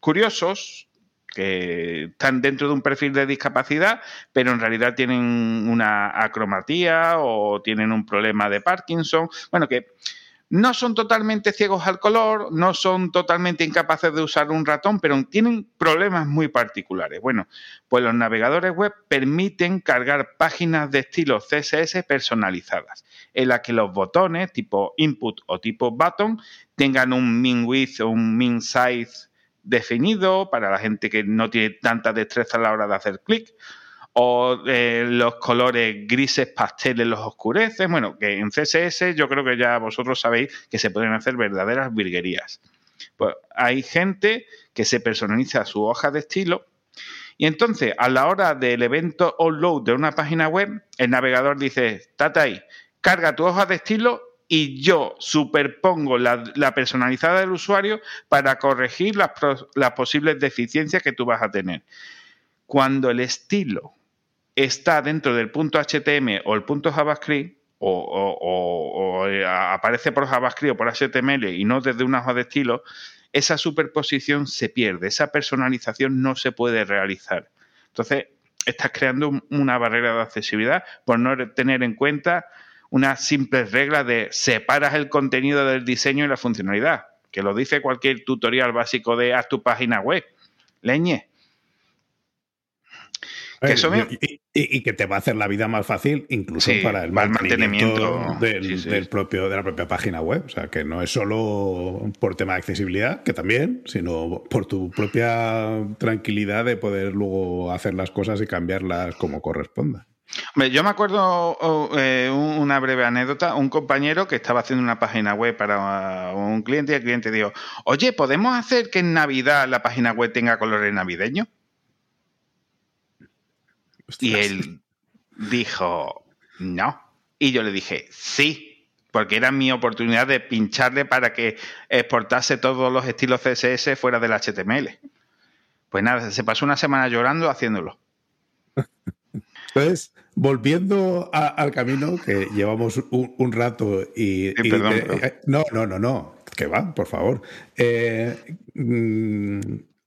curiosos, que están dentro de un perfil de discapacidad, pero en realidad tienen una acromatía o tienen un problema de Parkinson. Bueno, que no son totalmente ciegos al color, no son totalmente incapaces de usar un ratón, pero tienen problemas muy particulares. Bueno, pues los navegadores web permiten cargar páginas de estilo CSS personalizadas, en las que los botones tipo input o tipo button tengan un min width o un min size definido para la gente que no tiene tanta destreza a la hora de hacer clic o eh, los colores grises pasteles los oscurecen. Bueno, que en CSS yo creo que ya vosotros sabéis que se pueden hacer verdaderas virguerías. Pues hay gente que se personaliza su hoja de estilo y entonces a la hora del evento load de una página web, el navegador dice, Tata ahí, carga tu hoja de estilo y yo superpongo la, personalizada del usuario para corregir las, posibles deficiencias que tú vas a tener. Cuando el estilo está dentro del punto HTML o el punto JavaScript, o, eh, aparece por JavaScript o por HTML y no desde una hoja de estilo, esa superposición se pierde, esa personalización no se puede realizar. Entonces, estás creando una barrera de accesibilidad por no tener en cuenta unas simples reglas de separas el contenido del diseño y la funcionalidad, que lo dice cualquier tutorial básico de haz tu página web. Leñe, y, que te va a hacer la vida más fácil, incluso para el mantenimiento, del, propio, de la propia página web. O sea, que no es solo por tema de accesibilidad, que también, sino por tu propia tranquilidad de poder luego hacer las cosas y cambiarlas como corresponda. Yo me acuerdo eh, una breve anécdota, un compañero que estaba haciendo una página web para un cliente y el cliente dijo, oye, ¿podemos hacer que en Navidad la página web tenga colores navideños? Y él dijo, no. Y yo le dije, sí, porque era mi oportunidad de pincharle para que exportase todos los estilos CSS fuera del HTML. Pues nada, se pasó una semana llorando haciéndolo. Entonces, volviendo al camino, que llevamos un, rato y... Eh, no, no, no, no, que va, por favor. Eh, mm,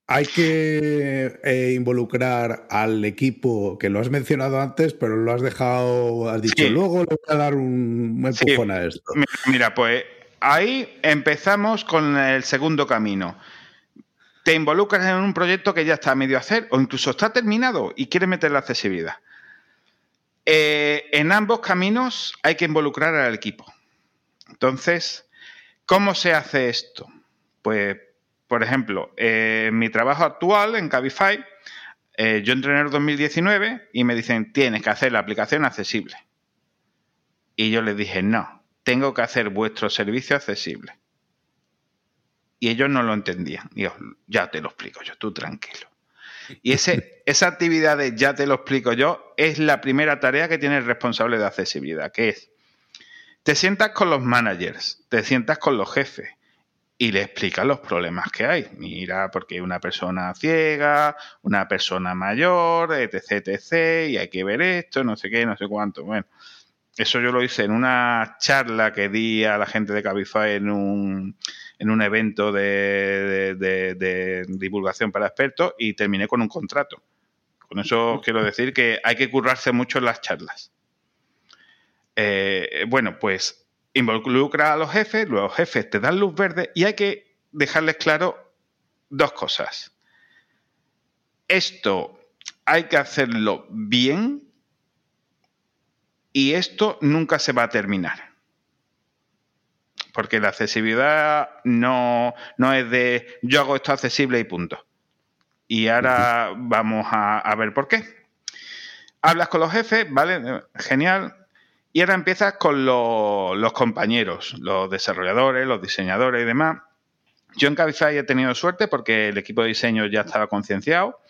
hay que eh, involucrar al equipo que lo has mencionado antes, pero lo has dejado, has dicho, luego le voy a dar un empujón a esto. Mira, pues ahí empezamos con el segundo camino. Te involucras en un proyecto que ya está a medio hacer o incluso está terminado y quieres meter la accesibilidad. Eh, en ambos caminos hay que involucrar al equipo. Entonces, ¿cómo se hace esto? Pues por ejemplo, eh, en mi trabajo actual en Cabify, eh, yo entré en el 2019 y me dicen, tienes que hacer la aplicación accesible. Y yo les dije, no, tengo que hacer vuestro servicio accesible. Y ellos no lo entendían. Dios, ya te lo explico yo, tú tranquilo. Y ese, esa actividad de ya te lo explico yo es la primera tarea que tiene el responsable de accesibilidad, que es, te sientas con los managers, te sientas con los jefes, y le explica los problemas que hay. Mira, porque una persona ciega, una persona mayor, etc, etc, y hay que ver esto, no sé qué, no sé cuánto. Bueno, eso yo lo hice en una charla que di a la gente de Cabify en un, en un evento de, de, divulgación para expertos y terminé con un contrato. Con eso quiero decir que hay que currarse mucho en las charlas. Eh, bueno, pues involucra a los jefes, los jefes te dan luz verde y hay que dejarles claro dos cosas. esto hay que hacerlo bien y esto nunca se va a terminar. Porque la accesibilidad no, no es de yo hago esto accesible y punto. Y ahora vamos a, ver por qué. Hablas con los jefes, ¿vale? Genial. Y ahora empiezas con los compañeros, los desarrolladores, los diseñadores y demás. Yo en Cabify he tenido suerte porque el equipo de diseño ya estaba concienciado,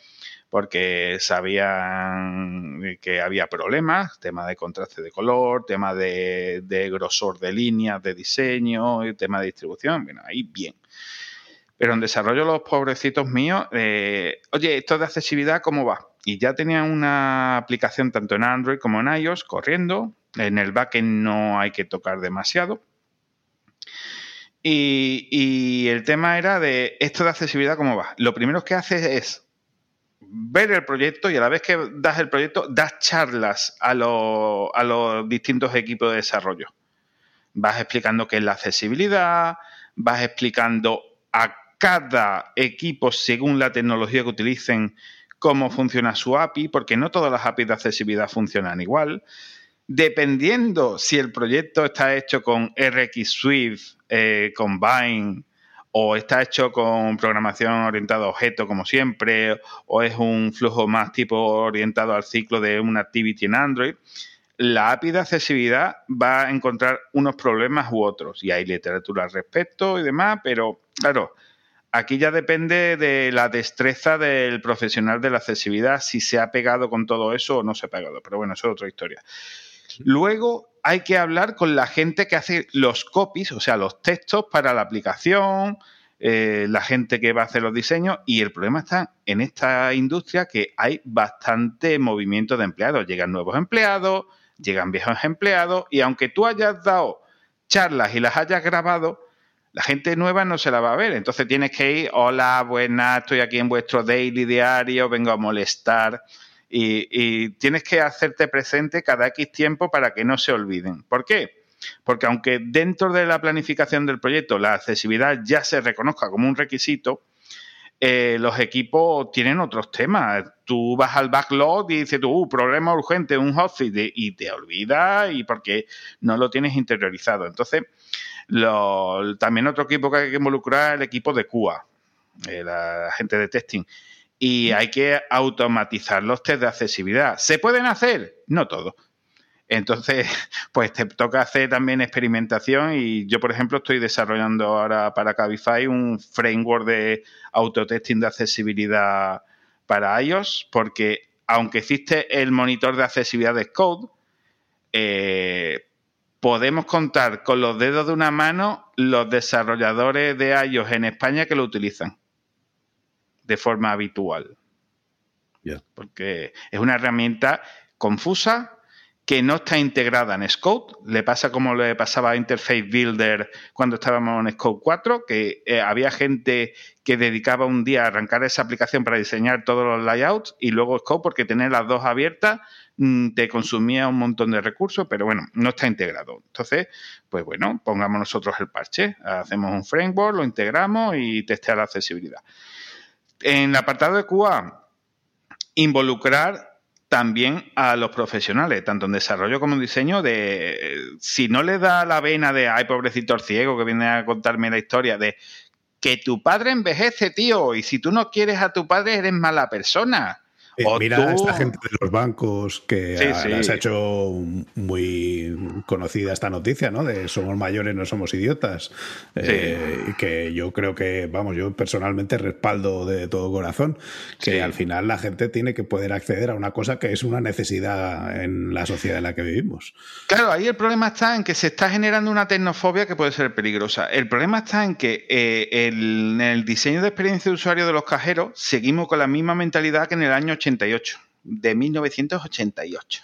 porque sabían que había problemas, tema de contraste de color, tema de, grosor de líneas de diseño, tema de distribución, bueno, ahí bien. Pero en desarrollo los pobrecitos míos, eh, oye, esto de accesibilidad, ¿cómo va? Y ya tenían una aplicación tanto en Android como en iOS corriendo. En el backend no hay que tocar demasiado. Y, el tema era de esto de accesibilidad, ¿cómo va? Lo primero que haces es ver el proyecto y a la vez que das el proyecto, das charlas a, a los distintos equipos de desarrollo. Vas explicando qué es la accesibilidad, vas explicando a cada equipo, según la tecnología que utilicen, cómo funciona su API, porque no todas las APIs de accesibilidad funcionan igual. Dependiendo si el proyecto está hecho con RX Swift, eh, con Vine, o está hecho con programación orientada a objetos como siempre, o es un flujo más tipo orientado al ciclo de una activity en Android, la API de accesibilidad va a encontrar unos problemas u otros. Y hay literatura al respecto y demás, pero claro, Aquí ya depende de la destreza del profesional de la accesibilidad, si se ha pegado con todo eso o no se ha pegado. Pero bueno, eso es otra historia. Luego hay que hablar con la gente que hace los copies, o sea, los textos para la aplicación, eh, la gente que va a hacer los diseños. Y el problema está en esta industria que hay bastante movimiento de empleados. Llegan nuevos empleados, llegan viejos empleados, y aunque tú hayas dado charlas y las hayas grabado, la gente nueva no se la va a ver. Entonces tienes que ir, hola, buenas, estoy aquí en vuestro daily diario, vengo a molestar. Y, tienes que hacerte presente cada X tiempo para que no se olviden. ¿Por qué? Porque aunque dentro de la planificación del proyecto la accesibilidad ya se reconozca como un requisito, eh, los equipos tienen otros temas. Tú vas al backlog y dices tú, uh, problema urgente, un hotfix, y te olvidas y porque no lo tienes interiorizado. Entonces, también otro equipo que hay que involucrar es el equipo de QA, eh, la gente de testing. Y hay que automatizar los test de accesibilidad. ¿Se pueden hacer? No todo. Entonces, pues te toca hacer también experimentación y yo, por ejemplo, estoy desarrollando ahora para Cabify un framework de autotesting de accesibilidad para iOS, porque aunque existe el monitor de accesibilidad de Code, eh, podemos contar con los dedos de una mano los desarrolladores de iOS en España que lo utilizan de forma habitual. Porque es una herramienta confusa, que no está integrada en Scout. Le pasa como le pasaba a Interface Builder cuando estábamos en Scout 4, que eh, había gente que dedicaba un día a arrancar esa aplicación para diseñar todos los layouts y luego Scout, porque tener las dos abiertas mm, te consumía un montón de recursos, pero bueno, no está integrado. Entonces, pues bueno, pongamos nosotros el parche, hacemos un framework, lo integramos y testea la accesibilidad. En el apartado de QA, involucrar también a los profesionales, tanto en desarrollo como en diseño, de si no le da la vena de, ay, pobrecito ciego que viene a contarme la historia, de que tu padre envejece, tío, y si tú no quieres a tu padre eres mala persona. Eh, mira a esta gente de los bancos que se ha hecho muy conocida esta noticia, ¿no? De somos mayores, no somos idiotas. Eh, que yo creo que, vamos, yo personalmente respaldo de todo corazón que al final la gente tiene que poder acceder a una cosa que es una necesidad en la sociedad en la que vivimos. Claro, ahí el problema está en que se está generando una tecnofobia que puede ser peligrosa. El problema está en que eh, en el diseño de experiencia de usuario de los cajeros seguimos con la misma mentalidad que en el año 80 de 1988.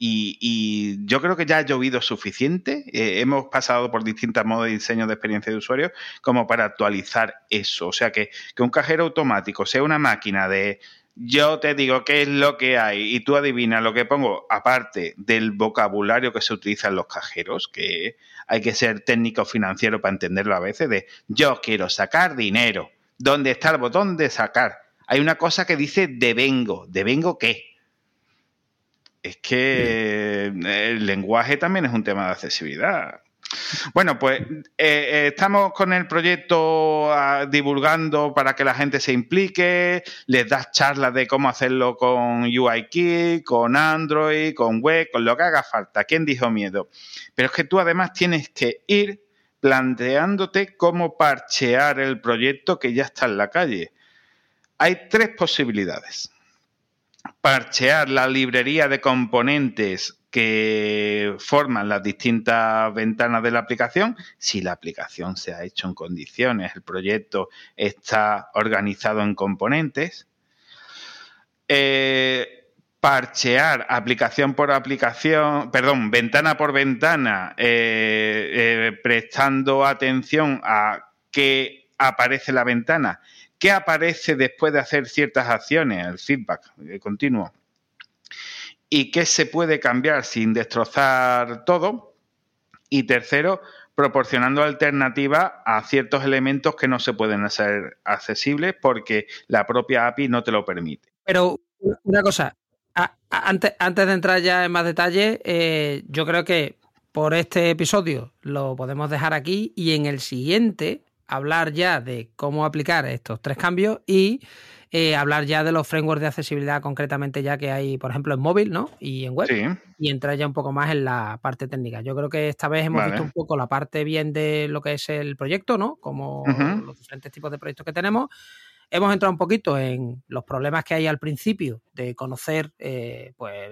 Y, yo creo que ya ha llovido suficiente. Eh, hemos pasado por distintos modos de diseño de experiencia de usuario como para actualizar eso. O sea, que, que un cajero automático sea una máquina de yo te digo qué es lo que hay y tú adivinas lo que pongo, aparte del vocabulario que se utiliza en los cajeros, que hay que ser técnico financiero para entenderlo a veces, de yo quiero sacar dinero. ¿Dónde está el botón de sacar? Hay una cosa que dice devengo. ¿Devengo qué? Es que el lenguaje también es un tema de accesibilidad. Bueno, pues eh, eh, estamos con el proyecto ah, divulgando para que la gente se implique, les das charlas de cómo hacerlo con UIKit, con Android, con web, con lo que haga falta. ¿Quién dijo miedo? Pero es que tú además tienes que ir planteándote cómo parchear el proyecto que ya está en la calle. Hay tres posibilidades. Parchear la librería de componentes que forman las distintas ventanas de la aplicación, si la aplicación se ha hecho en condiciones, el proyecto está organizado en componentes. Eh, parchear aplicación por aplicación, perdón, ventana por ventana, eh, eh, prestando atención a qué aparece la ventana, qué aparece después de hacer ciertas acciones, el feedback continuo y qué se puede cambiar sin destrozar todo. Y tercero, proporcionando alternativas a ciertos elementos que no se pueden hacer accesibles porque la propia API no te lo permite. Pero una cosa, antes, antes de entrar ya en más detalle, eh, yo creo que por este episodio lo podemos dejar aquí y en el siguiente hablar ya de cómo aplicar estos tres cambios y eh, hablar ya de los frameworks de accesibilidad concretamente ya que hay, por ejemplo, en móvil, ¿no? Y en web. Y entrar ya un poco más en la parte técnica. Yo creo que esta vez hemos visto un poco la parte bien de lo que es el proyecto, ¿no? Como los diferentes tipos de proyectos que tenemos. Hemos entrado un poquito en los problemas que hay al principio de conocer eh, pues,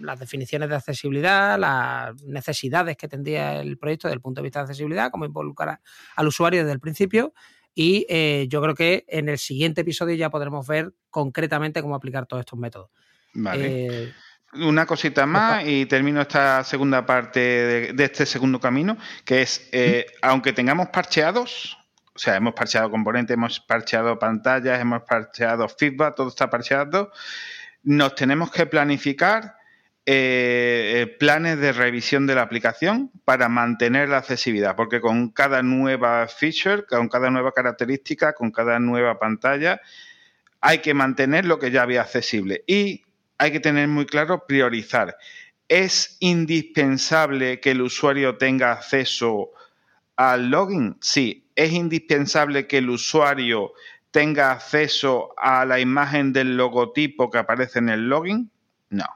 las definiciones de accesibilidad, las necesidades que tendría el proyecto desde el punto de vista de accesibilidad, cómo involucrar al usuario desde el principio. Y eh, yo creo que en el siguiente episodio ya podremos ver concretamente cómo aplicar todos estos métodos. Vale. Eh, Una cosita más y termino esta segunda parte de, este segundo camino, que es, eh, aunque tengamos parcheados, o sea, hemos parcheado componentes, hemos parcheado pantallas, hemos parcheado feedback, todo está parcheado, nos tenemos que planificar eh, eh, planes de revisión de la aplicación para mantener la accesibilidad, porque con cada nueva feature, con cada nueva característica, con cada nueva pantalla, hay que mantener lo que ya había accesible y hay que tener muy claro priorizar. ¿Es indispensable que el usuario tenga acceso al login? Sí. ¿Es indispensable que el usuario tenga acceso a la imagen del logotipo que aparece en el login? No.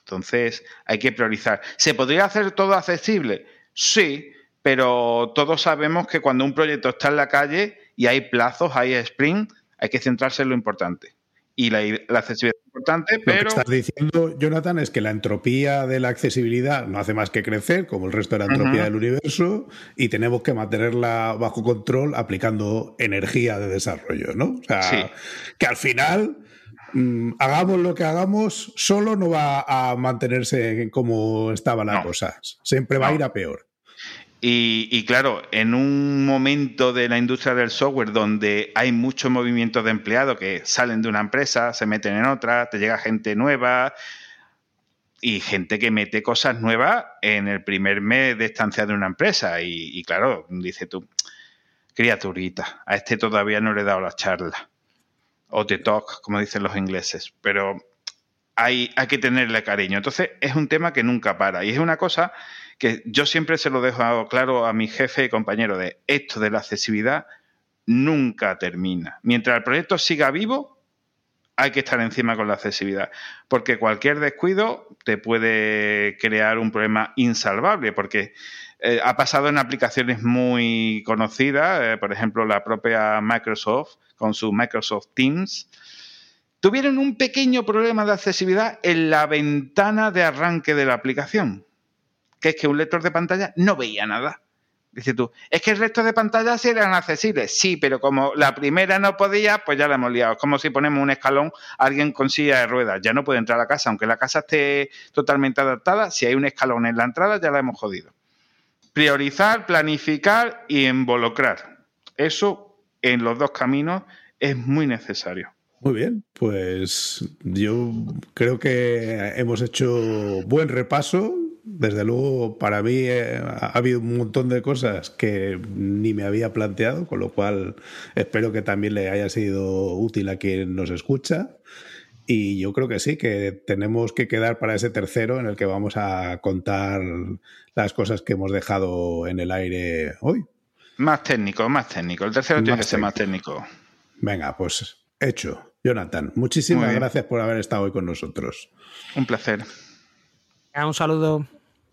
Entonces hay que priorizar. ¿Se podría hacer todo accesible? Sí, pero todos sabemos que cuando un proyecto está en la calle y hay plazos, hay sprint, hay que centrarse en lo importante. Y la, accesibilidad es importante, pero... Lo que estás diciendo, Jonathan, es que la entropía de la accesibilidad no hace más que crecer, como el resto de la entropía del universo, y tenemos que mantenerla bajo control aplicando energía de desarrollo, ¿no? O sea, que al final Mm, hagamos lo que hagamos, solo no va a mantenerse como estaba la cosa. Siempre va a ir a peor. Y, claro, en un momento de la industria del software donde hay mucho movimiento de empleados que salen de una empresa, se meten en otra, te llega gente nueva y gente que mete cosas nuevas en el primer mes de estancia de una empresa. Y, claro, dice tú, criaturita, a este todavía no le he dado la charla o the talk, como dicen los ingleses, pero hay, hay que tenerle cariño. Entonces es un tema que nunca para y es una cosa que yo siempre se lo dejo claro a mi jefe y compañero de esto de la accesibilidad nunca termina. Mientras el proyecto siga vivo, hay que estar encima con la accesibilidad, porque cualquier descuido te puede crear un problema insalvable, porque eh, ha pasado en aplicaciones muy conocidas, eh, por ejemplo la propia Microsoft con su Microsoft Teams, tuvieron un pequeño problema de accesibilidad en la ventana de arranque de la aplicación, que es que un lector de pantalla no veía nada. Dice tú, es que el resto de pantallas eran accesibles. Sí, pero como la primera no podía, pues ya la hemos liado. Es como si ponemos un escalón alguien con silla de ruedas. Ya no puede entrar a la casa, aunque la casa esté totalmente adaptada. Si hay un escalón en la entrada, ya la hemos jodido. Priorizar, planificar y involucrar. Eso en los dos caminos es muy necesario. Muy bien, pues yo creo que hemos hecho buen repaso desde luego, para mí eh, ha habido un montón de cosas que ni me había planteado, con lo cual espero que también le haya sido útil a quien nos escucha. Y yo creo que sí, que tenemos que quedar para ese tercero en el que vamos a contar las cosas que hemos dejado en el aire hoy. Más técnico, más técnico. El tercero tiene que ser más técnico. Venga, pues hecho. Jonathan, muchísimas gracias por haber estado hoy con nosotros. Un placer. Un saludo.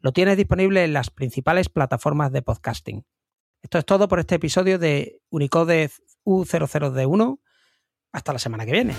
lo tienes disponible en las principales plataformas de podcasting. Esto es todo por este episodio de Unicode U00D1. Hasta la semana que viene.